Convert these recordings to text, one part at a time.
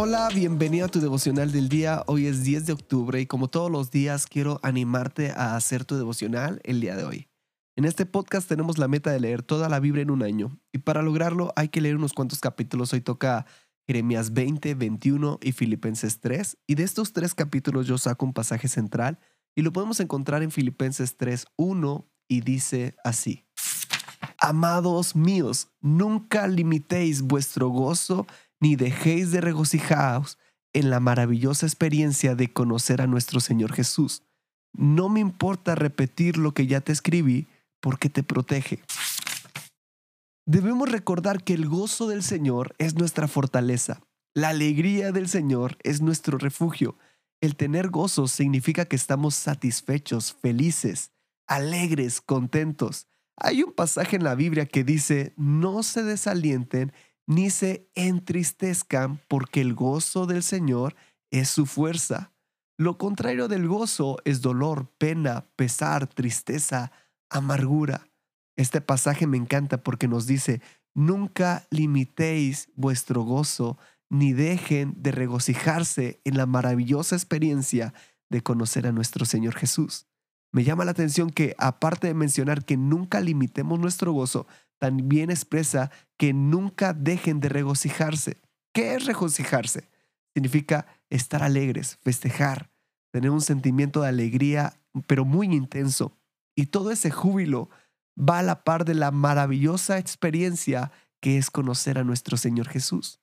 Hola, bienvenido a tu devocional del día. Hoy es 10 de octubre y como todos los días quiero animarte a hacer tu devocional el día de hoy. En este podcast tenemos la meta de leer toda la Biblia en un año y para lograrlo hay que leer unos cuantos capítulos. Hoy toca Jeremías 20, 21 y Filipenses 3 y de estos tres capítulos yo saco un pasaje central y lo podemos encontrar en Filipenses 3, 1 y dice así. Amados míos, nunca limitéis vuestro gozo ni dejéis de regocijaos en la maravillosa experiencia de conocer a nuestro Señor Jesús. No me importa repetir lo que ya te escribí porque te protege. Debemos recordar que el gozo del Señor es nuestra fortaleza. La alegría del Señor es nuestro refugio. El tener gozo significa que estamos satisfechos, felices, alegres, contentos. Hay un pasaje en la Biblia que dice, no se desalienten ni se entristezcan, porque el gozo del Señor es su fuerza. Lo contrario del gozo es dolor, pena, pesar, tristeza, amargura. Este pasaje me encanta porque nos dice, nunca limitéis vuestro gozo, ni dejen de regocijarse en la maravillosa experiencia de conocer a nuestro Señor Jesús. Me llama la atención que, aparte de mencionar que nunca limitemos nuestro gozo, también expresa que nunca dejen de regocijarse. ¿Qué es regocijarse? Significa estar alegres, festejar, tener un sentimiento de alegría, pero muy intenso. Y todo ese júbilo va a la par de la maravillosa experiencia que es conocer a nuestro Señor Jesús.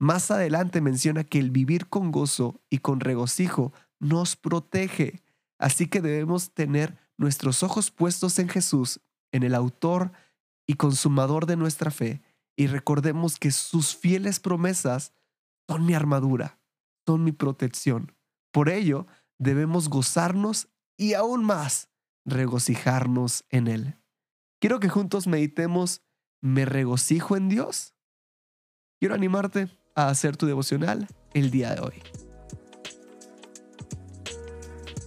Más adelante menciona que el vivir con gozo y con regocijo nos protege. Así que debemos tener nuestros ojos puestos en Jesús, en el autor y consumador de nuestra fe, y recordemos que sus fieles promesas son mi armadura, son mi protección. Por ello, debemos gozarnos y aún más regocijarnos en Él. Quiero que juntos meditemos, ¿me regocijo en Dios? Quiero animarte a hacer tu devocional el día de hoy.